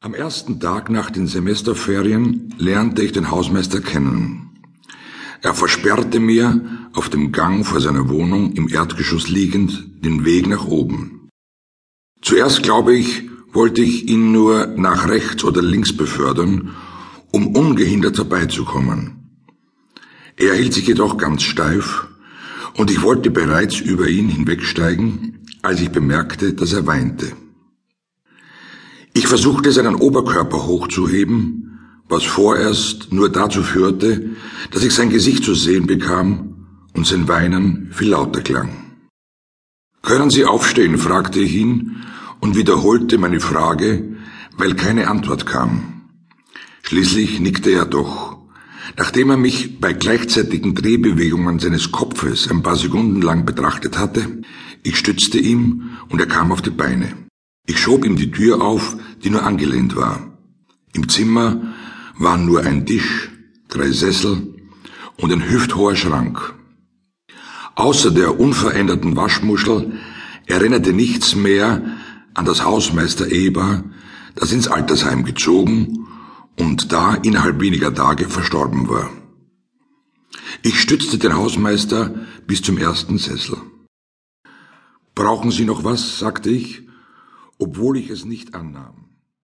Am ersten Tag nach den Semesterferien lernte ich den Hausmeister kennen. Er versperrte mir, auf dem Gang vor seiner Wohnung im Erdgeschoss liegend, den Weg nach oben. Zuerst, glaube ich, wollte ich ihn nur nach rechts oder links befördern, um ungehindert herbeizukommen. Er hielt sich jedoch ganz steif, und ich wollte bereits über ihn hinwegsteigen, als ich bemerkte, dass er weinte. Ich versuchte seinen Oberkörper hochzuheben, was vorerst nur dazu führte, dass ich sein Gesicht zu sehen bekam und sein Weinen viel lauter klang. Können Sie aufstehen? fragte ich ihn und wiederholte meine Frage, weil keine Antwort kam. Schließlich nickte er doch. Nachdem er mich bei gleichzeitigen Drehbewegungen seines Kopfes ein paar Sekunden lang betrachtet hatte, ich stützte ihm und er kam auf die Beine. Ich schob ihm die Tür auf, die nur angelehnt war. Im Zimmer waren nur ein Tisch, drei Sessel und ein hüfthoher Schrank. Außer der unveränderten Waschmuschel erinnerte nichts mehr an das Hausmeister Eber, das ins Altersheim gezogen und da innerhalb weniger Tage verstorben war. Ich stützte den Hausmeister bis zum ersten Sessel. Brauchen Sie noch was? sagte ich obwohl ich es nicht annahm.